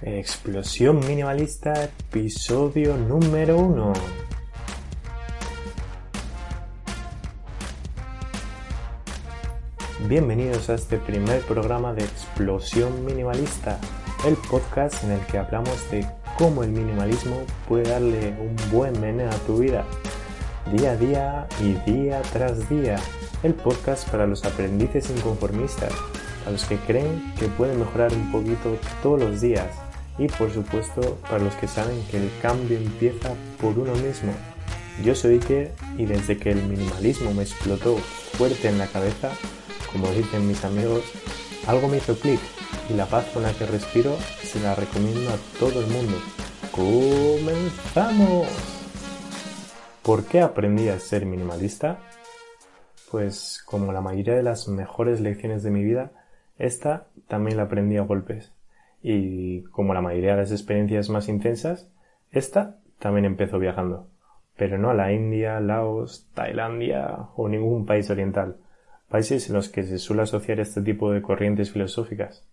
Explosión Minimalista, episodio número uno. Bienvenidos a este primer programa de Explosión Minimalista, el podcast en el que hablamos de cómo el minimalismo puede darle un buen meneo a tu vida, día a día y día tras día. El podcast para los aprendices inconformistas, a los que creen que pueden mejorar un poquito todos los días y por supuesto para los que saben que el cambio empieza por uno mismo. Yo soy Iker y desde que el minimalismo me explotó fuerte en la cabeza, como dicen mis amigos, algo me hizo clic y la paz con la que respiro se la recomiendo a todo el mundo. ¡Comenzamos! ¿Por qué aprendí a ser minimalista? Pues como la mayoría de las mejores lecciones de mi vida, esta también la aprendí a golpes y como la mayoría de las experiencias más intensas, esta también empezó viajando, pero no a la India, Laos, Tailandia o ningún país oriental, países en los que se suele asociar este tipo de corrientes filosóficas.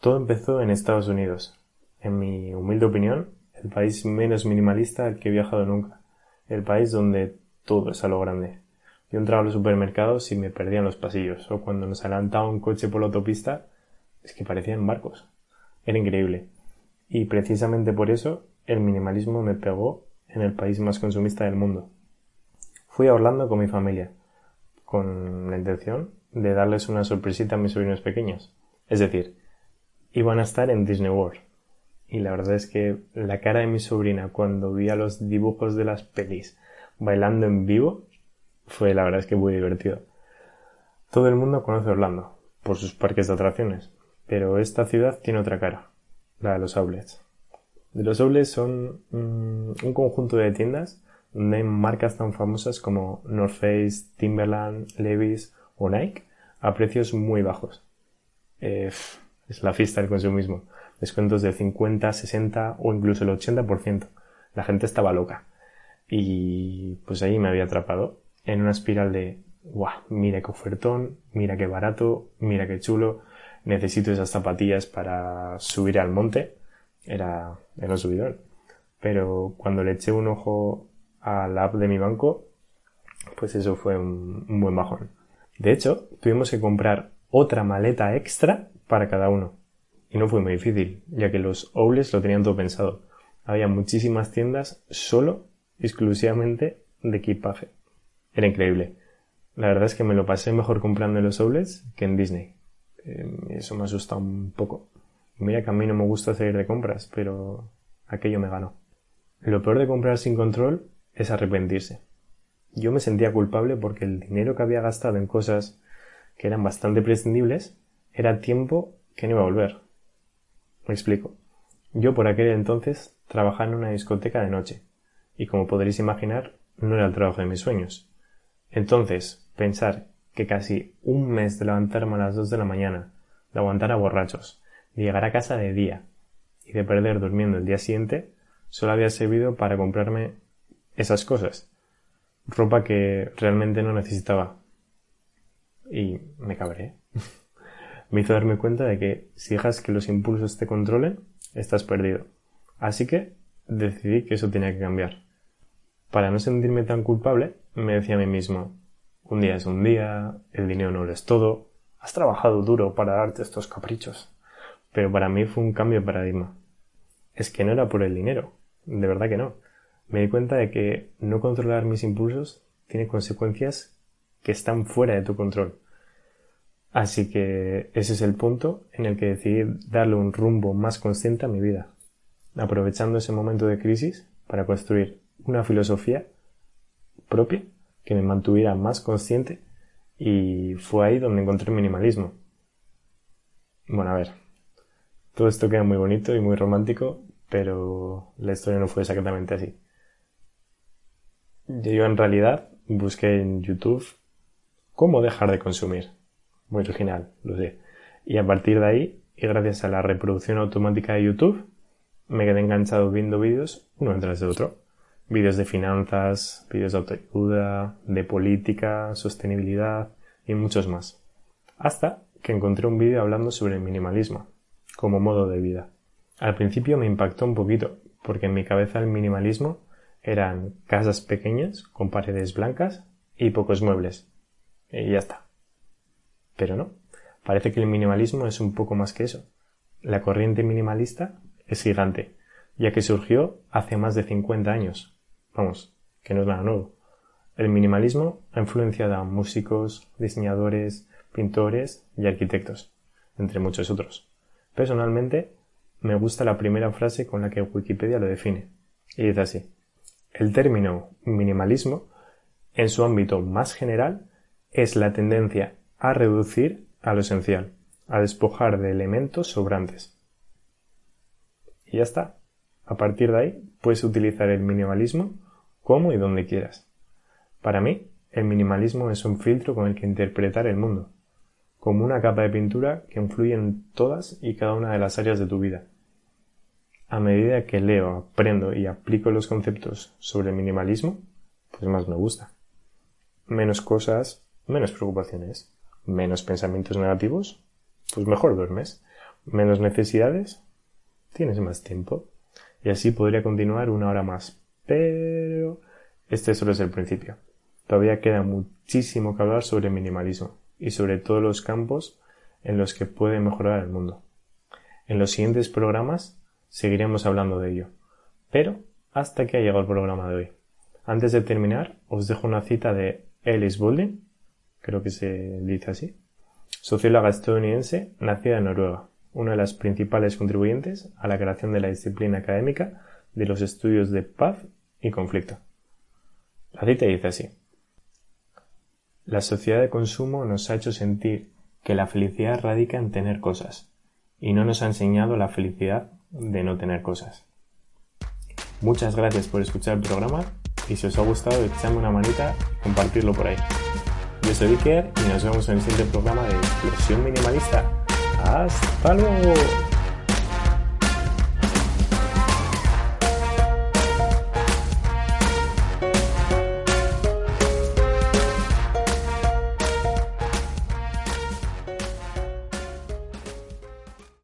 Todo empezó en Estados Unidos, en mi humilde opinión, el país menos minimalista al que he viajado nunca, el país donde todo es a lo grande. Yo entraba a los supermercados y me perdía en los pasillos, o cuando nos adelantaba un coche por la autopista, es que parecían barcos. Era increíble. Y precisamente por eso el minimalismo me pegó en el país más consumista del mundo. Fui a Orlando con mi familia, con la intención de darles una sorpresita a mis sobrinos pequeños. Es decir, iban a estar en Disney World. Y la verdad es que la cara de mi sobrina cuando vi a los dibujos de las pelis bailando en vivo fue la verdad es que muy divertido. Todo el mundo conoce Orlando por sus parques de atracciones, pero esta ciudad tiene otra cara, la de los outlets. De los outlets son mm, un conjunto de tiendas donde hay marcas tan famosas como North Face, Timberland, Levi's o Nike a precios muy bajos. Eh, es la fiesta del consumismo. Descuentos del 50, 60 o incluso el 80%. La gente estaba loca. Y pues ahí me había atrapado en una espiral de, guau, mira qué ofertón, mira qué barato, mira qué chulo, necesito esas zapatillas para subir al monte, era, era un subidón. Pero cuando le eché un ojo a la app de mi banco, pues eso fue un, buen bajón. De hecho, tuvimos que comprar otra maleta extra para cada uno. Y no fue muy difícil, ya que los Owles lo tenían todo pensado. Había muchísimas tiendas solo, exclusivamente de equipaje. Era increíble. La verdad es que me lo pasé mejor comprando en los Owles que en Disney. Eh, eso me asusta un poco. Mira que a mí no me gusta salir de compras, pero aquello me ganó. Lo peor de comprar sin control es arrepentirse. Yo me sentía culpable porque el dinero que había gastado en cosas que eran bastante prescindibles era tiempo que no iba a volver. Me explico. Yo por aquel entonces trabajaba en una discoteca de noche y como podréis imaginar no era el trabajo de mis sueños. Entonces, pensar que casi un mes de levantarme a las dos de la mañana, de aguantar a borrachos, de llegar a casa de día y de perder durmiendo el día siguiente, solo había servido para comprarme esas cosas. Ropa que realmente no necesitaba. Y me cabré. me hizo darme cuenta de que si dejas que los impulsos te controlen, estás perdido. Así que decidí que eso tenía que cambiar. Para no sentirme tan culpable, me decía a mí mismo, un día es un día, el dinero no lo es todo, has trabajado duro para darte estos caprichos. Pero para mí fue un cambio de paradigma. Es que no era por el dinero, de verdad que no. Me di cuenta de que no controlar mis impulsos tiene consecuencias que están fuera de tu control. Así que ese es el punto en el que decidí darle un rumbo más consciente a mi vida, aprovechando ese momento de crisis para construir una filosofía propia que me mantuviera más consciente y fue ahí donde encontré el minimalismo. Bueno, a ver, todo esto queda muy bonito y muy romántico, pero la historia no fue exactamente así. Yo en realidad busqué en YouTube cómo dejar de consumir. Muy original, lo sé. Y a partir de ahí, y gracias a la reproducción automática de YouTube, me quedé enganchado viendo vídeos uno detrás de otro vídeos de finanzas, vídeos de autoayuda, de política, sostenibilidad y muchos más. Hasta que encontré un vídeo hablando sobre el minimalismo como modo de vida. Al principio me impactó un poquito, porque en mi cabeza el minimalismo eran casas pequeñas con paredes blancas y pocos muebles. Y ya está. Pero no, parece que el minimalismo es un poco más que eso. La corriente minimalista es gigante, ya que surgió hace más de 50 años. Vamos, que no es nada nuevo. El minimalismo ha influenciado a músicos, diseñadores, pintores y arquitectos, entre muchos otros. Personalmente, me gusta la primera frase con la que Wikipedia lo define, y dice así. El término minimalismo, en su ámbito más general, es la tendencia a reducir a lo esencial, a despojar de elementos sobrantes. Y ya está. A partir de ahí puedes utilizar el minimalismo como y donde quieras. Para mí, el minimalismo es un filtro con el que interpretar el mundo, como una capa de pintura que influye en todas y cada una de las áreas de tu vida. A medida que leo, aprendo y aplico los conceptos sobre minimalismo, pues más me gusta. Menos cosas, menos preocupaciones, menos pensamientos negativos, pues mejor duermes. Menos necesidades, tienes más tiempo. Y así podría continuar una hora más. Pero este solo es el principio. Todavía queda muchísimo que hablar sobre minimalismo y sobre todos los campos en los que puede mejorar el mundo. En los siguientes programas seguiremos hablando de ello. Pero hasta que ha llegado el programa de hoy. Antes de terminar, os dejo una cita de Alice Boulding, creo que se dice así, socióloga estadounidense nacida en Noruega, una de las principales contribuyentes a la creación de la disciplina académica de los estudios de paz y conflicto. La cita dice así. La sociedad de consumo nos ha hecho sentir que la felicidad radica en tener cosas, y no nos ha enseñado la felicidad de no tener cosas. Muchas gracias por escuchar el programa y si os ha gustado echadme una manita y compartirlo por ahí. Yo soy Iker y nos vemos en el siguiente programa de Explosión Minimalista. ¡Hasta luego!